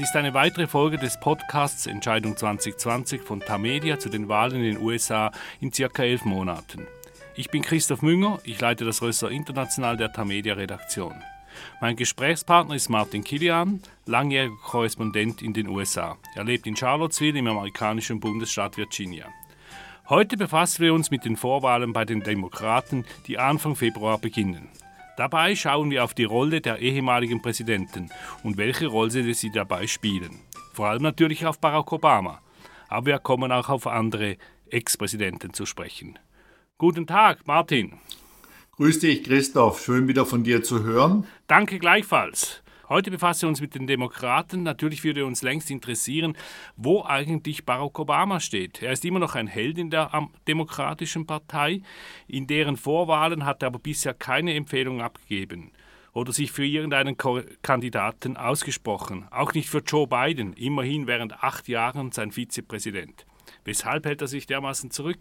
Das ist eine weitere Folge des Podcasts Entscheidung 2020 von Tamedia zu den Wahlen in den USA in circa elf Monaten. Ich bin Christoph Münger, ich leite das Ressort International der Tamedia Redaktion. Mein Gesprächspartner ist Martin Kilian, langjähriger Korrespondent in den USA. Er lebt in Charlottesville im amerikanischen Bundesstaat Virginia. Heute befassen wir uns mit den Vorwahlen bei den Demokraten, die Anfang Februar beginnen. Dabei schauen wir auf die Rolle der ehemaligen Präsidenten und welche Rolle sie dabei spielen. Vor allem natürlich auf Barack Obama. Aber wir kommen auch auf andere Ex-Präsidenten zu sprechen. Guten Tag, Martin. Grüß dich, Christoph. Schön wieder von dir zu hören. Danke gleichfalls. Heute befassen wir uns mit den Demokraten. Natürlich würde uns längst interessieren, wo eigentlich Barack Obama steht. Er ist immer noch ein Held in der Demokratischen Partei. In deren Vorwahlen hat er aber bisher keine Empfehlung abgegeben oder sich für irgendeinen Kandidaten ausgesprochen. Auch nicht für Joe Biden, immerhin während acht Jahren sein Vizepräsident. Weshalb hält er sich dermaßen zurück?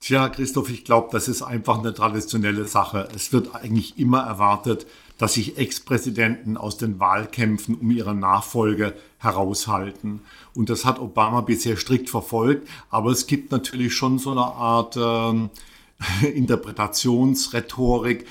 Tja, Christoph, ich glaube, das ist einfach eine traditionelle Sache. Es wird eigentlich immer erwartet, dass sich Ex-Präsidenten aus den Wahlkämpfen um ihre Nachfolge heraushalten. Und das hat Obama bisher strikt verfolgt. Aber es gibt natürlich schon so eine Art äh, Interpretationsrhetorik.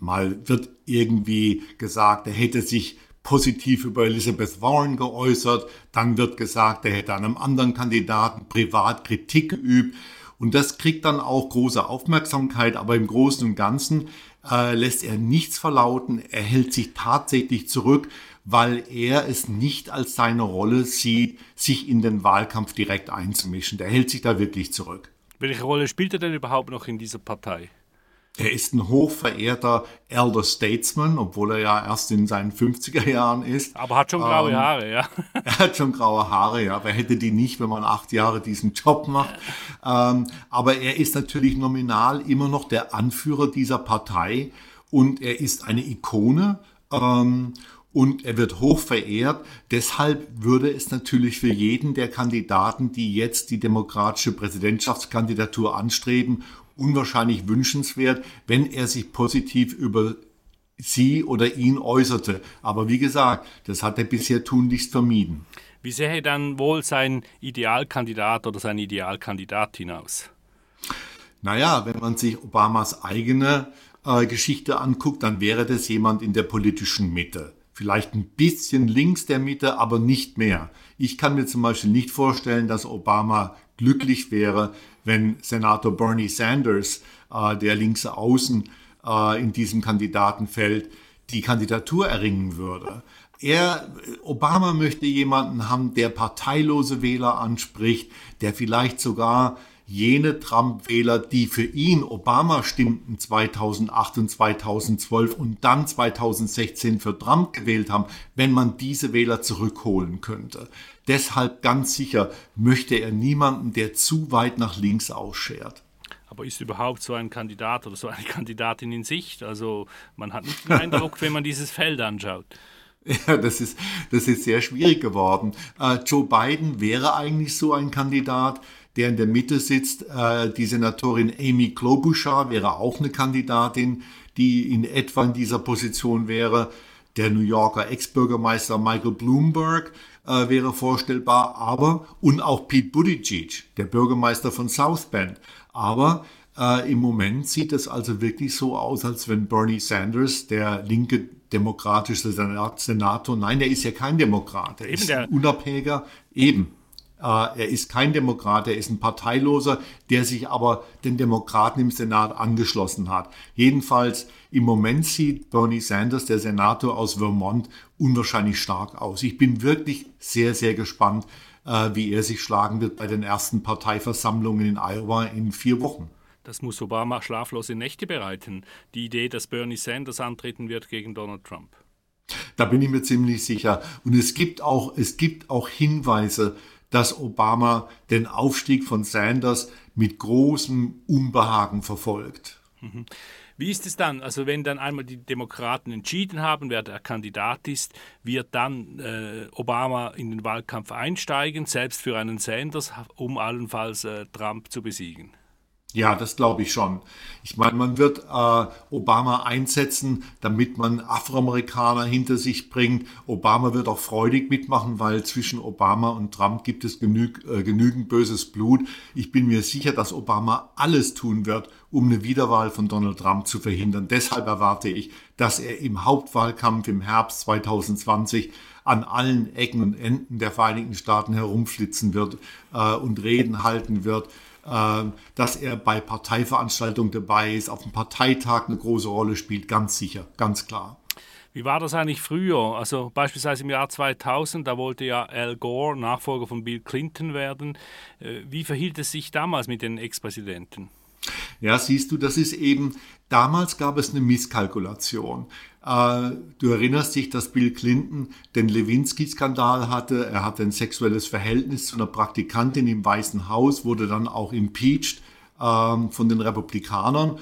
Mal wird irgendwie gesagt, er hätte sich positiv über Elizabeth Warren geäußert. Dann wird gesagt, er hätte einem anderen Kandidaten privat Kritik geübt. Und das kriegt dann auch große Aufmerksamkeit, aber im Großen und Ganzen äh, lässt er nichts verlauten. Er hält sich tatsächlich zurück, weil er es nicht als seine Rolle sieht, sich in den Wahlkampf direkt einzumischen. Der hält sich da wirklich zurück. Welche Rolle spielt er denn überhaupt noch in dieser Partei? Er ist ein hochverehrter Elder Statesman, obwohl er ja erst in seinen 50er Jahren ist. Aber hat schon graue ähm, Haare, ja. Er hat schon graue Haare, ja. Wer hätte die nicht, wenn man acht Jahre diesen Job macht? Ähm, aber er ist natürlich nominal immer noch der Anführer dieser Partei und er ist eine Ikone. Ähm, und er wird hoch verehrt. Deshalb würde es natürlich für jeden der Kandidaten, die jetzt die demokratische Präsidentschaftskandidatur anstreben unwahrscheinlich wünschenswert, wenn er sich positiv über sie oder ihn äußerte. Aber wie gesagt, das hat er bisher tunlichst vermieden. Wie sähe dann wohl sein Idealkandidat oder seine Idealkandidatin aus? Naja, wenn man sich Obamas eigene äh, Geschichte anguckt, dann wäre das jemand in der politischen Mitte. Vielleicht ein bisschen links der Mitte, aber nicht mehr. Ich kann mir zum Beispiel nicht vorstellen, dass Obama glücklich wäre, wenn Senator Bernie Sanders, äh, der linke Außen äh, in diesem Kandidatenfeld, die Kandidatur erringen würde. Er, Obama möchte jemanden haben, der parteilose Wähler anspricht, der vielleicht sogar jene Trump-Wähler, die für ihn Obama stimmten 2008 und 2012 und dann 2016 für Trump gewählt haben, wenn man diese Wähler zurückholen könnte. Deshalb ganz sicher möchte er niemanden, der zu weit nach links ausschert. Aber ist überhaupt so ein Kandidat oder so eine Kandidatin in Sicht? Also man hat nicht den Eindruck, wenn man dieses Feld anschaut. Ja, das ist, das ist sehr schwierig geworden. Äh, Joe Biden wäre eigentlich so ein Kandidat, der in der Mitte sitzt. Äh, die Senatorin Amy Klobuchar wäre auch eine Kandidatin, die in etwa in dieser Position wäre. Der New Yorker Ex-Bürgermeister Michael Bloomberg äh, wäre vorstellbar, aber und auch Pete Buttigieg, der Bürgermeister von South Bend. Aber äh, im Moment sieht es also wirklich so aus, als wenn Bernie Sanders, der linke demokratische Senator, nein, der ist ja kein Demokrat, er ist ein unabhängiger, eben, er ist kein Demokrat, er ist ein Parteiloser, der sich aber den Demokraten im Senat angeschlossen hat. Jedenfalls im Moment sieht Bernie Sanders, der Senator aus Vermont, unwahrscheinlich stark aus. Ich bin wirklich sehr, sehr gespannt, äh, wie er sich schlagen wird bei den ersten Parteiversammlungen in Iowa in vier Wochen. Das muss Obama schlaflose Nächte bereiten, die Idee, dass Bernie Sanders antreten wird gegen Donald Trump. Da bin ich mir ziemlich sicher. Und es gibt auch, es gibt auch Hinweise, dass Obama den Aufstieg von Sanders mit großem Unbehagen verfolgt. Mhm. Wie ist es dann? Also wenn dann einmal die Demokraten entschieden haben, wer der Kandidat ist, wird dann äh, Obama in den Wahlkampf einsteigen, selbst für einen Sanders, um allenfalls äh, Trump zu besiegen? Ja, das glaube ich schon. Ich meine, man wird äh, Obama einsetzen, damit man Afroamerikaner hinter sich bringt. Obama wird auch freudig mitmachen, weil zwischen Obama und Trump gibt es genüg, äh, genügend böses Blut. Ich bin mir sicher, dass Obama alles tun wird, um eine Wiederwahl von Donald Trump zu verhindern. Deshalb erwarte ich, dass er im Hauptwahlkampf im Herbst 2020 an allen Ecken und Enden der Vereinigten Staaten herumflitzen wird äh, und Reden halten wird dass er bei Parteiveranstaltungen dabei ist, auf dem Parteitag eine große Rolle spielt, ganz sicher, ganz klar. Wie war das eigentlich früher? Also beispielsweise im Jahr 2000, da wollte ja Al Gore Nachfolger von Bill Clinton werden. Äh, wie verhielt es sich damals mit den Ex-Präsidenten? Ja, siehst du, das ist eben, damals gab es eine Misskalkulation. Äh, du erinnerst dich, dass Bill Clinton den Lewinsky-Skandal hatte. Er hatte ein sexuelles Verhältnis zu einer Praktikantin im Weißen Haus, wurde dann auch impeached ähm, von den Republikanern.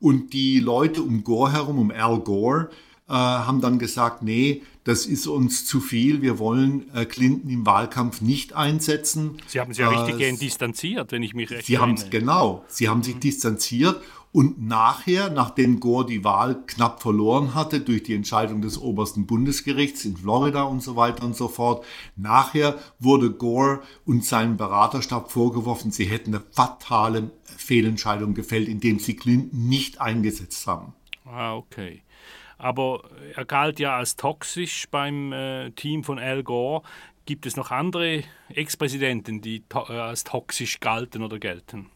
Und die Leute um Gore herum, um Al Gore, äh, haben dann gesagt, nee, das ist uns zu viel, wir wollen äh, Clinton im Wahlkampf nicht einsetzen. Sie haben sich ja richtig äh, distanziert, wenn ich mich recht Sie haben genau, Sie haben sich mhm. distanziert und nachher, nachdem Gore die Wahl knapp verloren hatte durch die Entscheidung des obersten Bundesgerichts in Florida und so weiter und so fort, nachher wurde Gore und seinem Beraterstab vorgeworfen, sie hätten eine fatale Fehlentscheidung gefällt, indem sie Clinton nicht eingesetzt haben. Ah, okay aber er galt ja als toxisch beim äh, Team von Al Gore. Gibt es noch andere Ex-Präsidenten, die to äh, als toxisch galten oder gelten?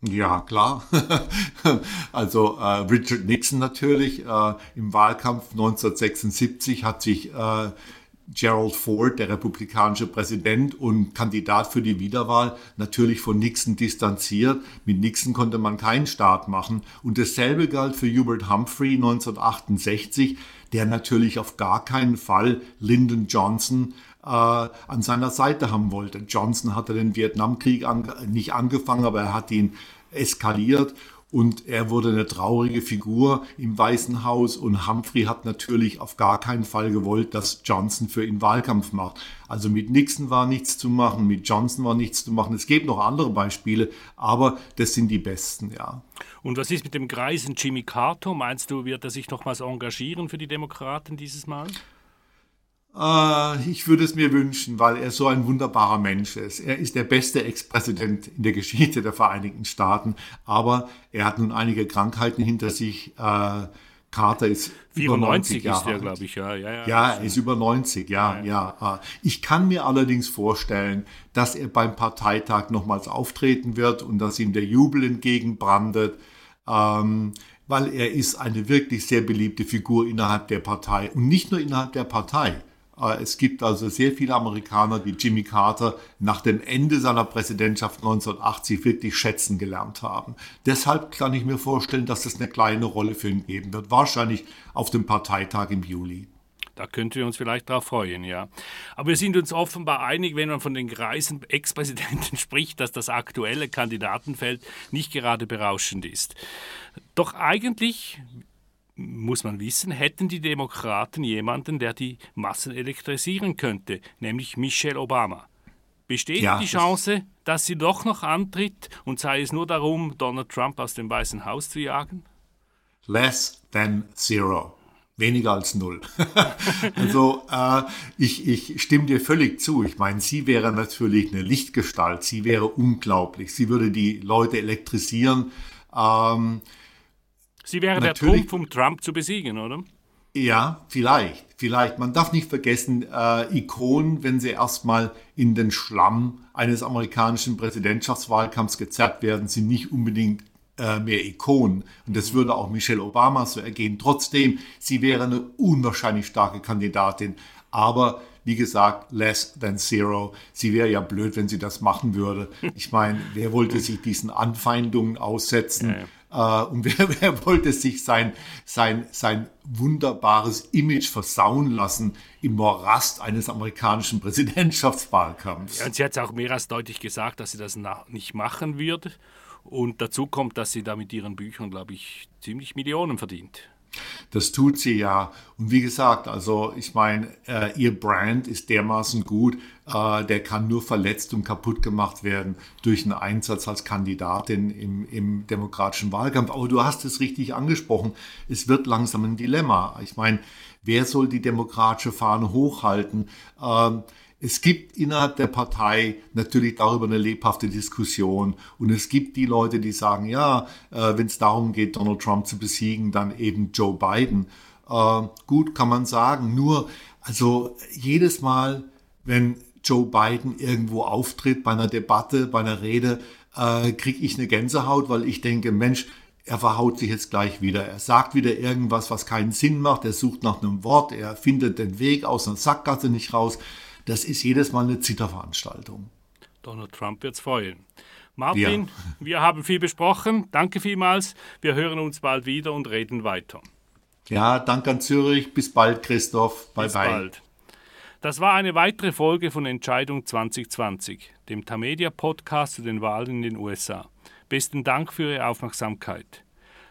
Ja, klar. also äh, Richard Nixon natürlich. Äh, Im Wahlkampf 1976 hat sich äh, Gerald Ford, der republikanische Präsident und Kandidat für die Wiederwahl, natürlich von Nixon distanziert. Mit Nixon konnte man keinen Staat machen. Und dasselbe galt für Hubert Humphrey 1968, der natürlich auf gar keinen Fall Lyndon Johnson äh, an seiner Seite haben wollte. Johnson hatte den Vietnamkrieg an, nicht angefangen, aber er hat ihn eskaliert und er wurde eine traurige Figur im Weißen Haus und Humphrey hat natürlich auf gar keinen Fall gewollt, dass Johnson für ihn Wahlkampf macht. Also mit Nixon war nichts zu machen, mit Johnson war nichts zu machen. Es gibt noch andere Beispiele, aber das sind die besten, ja. Und was ist mit dem Greisen Jimmy Carter? Meinst du, wird er sich nochmals engagieren für die Demokraten dieses Mal? Äh, ich würde es mir wünschen, weil er so ein wunderbarer Mensch ist. Er ist der beste Ex-Präsident in der Geschichte der Vereinigten Staaten, aber er hat nun einige Krankheiten hinter sich. Äh, Carter ist 94 ist der, glaube ich, ja. Ja, ja, ja er ist über 90, ja, ja, ja. Äh, ich kann mir allerdings vorstellen, dass er beim Parteitag nochmals auftreten wird und dass ihm der Jubel entgegenbrandet, ähm, weil er ist eine wirklich sehr beliebte Figur innerhalb der Partei und nicht nur innerhalb der Partei. Äh, es gibt also sehr viele Amerikaner, die Jimmy Carter nach dem Ende seiner Präsidentschaft 1980 wirklich schätzen gelernt haben. Deshalb kann ich mir vorstellen, dass es eine kleine Rolle für ihn geben wird. Wahrscheinlich auf dem Parteitag im Juli. Da könnten wir uns vielleicht darauf freuen, ja. Aber wir sind uns offenbar einig, wenn man von den greisen Ex-Präsidenten spricht, dass das aktuelle Kandidatenfeld nicht gerade berauschend ist. Doch eigentlich muss man wissen, hätten die Demokraten jemanden, der die Massen elektrisieren könnte, nämlich Michelle Obama. Besteht ja, die Chance, dass sie doch noch antritt und sei es nur darum, Donald Trump aus dem Weißen Haus zu jagen? Less than zero. Weniger als null. also äh, ich, ich stimme dir völlig zu. Ich meine, sie wäre natürlich eine Lichtgestalt. Sie wäre unglaublich. Sie würde die Leute elektrisieren. Ähm, Sie wäre der Trumpf, um Trump zu besiegen, oder? Ja, vielleicht. Vielleicht. Man darf nicht vergessen, äh, Ikonen, wenn sie erstmal in den Schlamm eines amerikanischen Präsidentschaftswahlkampfs gezerrt werden, sind nicht unbedingt äh, mehr Ikonen. Und das würde auch Michelle Obama so ergehen. Trotzdem, sie wäre eine unwahrscheinlich starke Kandidatin. Aber wie gesagt, less than zero. Sie wäre ja blöd, wenn sie das machen würde. Ich meine, wer wollte sich diesen Anfeindungen aussetzen? Ja, ja. Äh, und wer, wer wollte sich sein, sein, sein wunderbares Image versauen lassen im Morast eines amerikanischen Präsidentschaftswahlkampfs? Ja, und sie hat auch mehr als deutlich gesagt, dass sie das nicht machen würde. Und dazu kommt, dass sie da mit ihren Büchern, glaube ich, ziemlich Millionen verdient. Das tut sie ja. Und wie gesagt, also ich meine, äh, ihr Brand ist dermaßen gut, äh, der kann nur verletzt und kaputt gemacht werden durch einen Einsatz als Kandidatin im, im demokratischen Wahlkampf. Aber du hast es richtig angesprochen. Es wird langsam ein Dilemma. Ich meine, wer soll die demokratische Fahne hochhalten? Ähm, es gibt innerhalb der Partei natürlich darüber eine lebhafte Diskussion und es gibt die Leute, die sagen, ja, äh, wenn es darum geht, Donald Trump zu besiegen, dann eben Joe Biden. Äh, gut, kann man sagen. Nur, also jedes Mal, wenn Joe Biden irgendwo auftritt bei einer Debatte, bei einer Rede, äh, kriege ich eine Gänsehaut, weil ich denke, Mensch, er verhaut sich jetzt gleich wieder. Er sagt wieder irgendwas, was keinen Sinn macht. Er sucht nach einem Wort. Er findet den Weg aus einer Sackgasse nicht raus. Das ist jedes Mal eine Zitterveranstaltung. Donald Trump wird es freuen. Martin, ja. wir haben viel besprochen. Danke vielmals. Wir hören uns bald wieder und reden weiter. Ja, danke an Zürich. Bis bald, Christoph. Bye Bis bye. bald. Das war eine weitere Folge von Entscheidung 2020, dem Tamedia Podcast zu den Wahlen in den USA. Besten Dank für Ihre Aufmerksamkeit.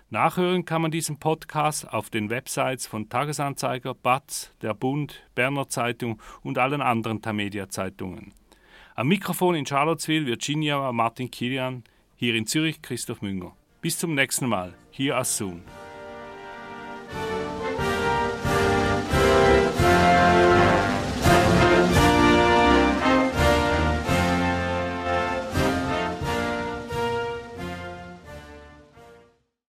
Nachhören kann man diesen Podcast auf den Websites von Tagesanzeiger, BATZ, der Bund, Berner Zeitung und allen anderen Tamedia-Zeitungen. Am Mikrofon in Charlottesville Virginia Martin Kilian, hier in Zürich Christoph Münger. Bis zum nächsten Mal, hier as soon.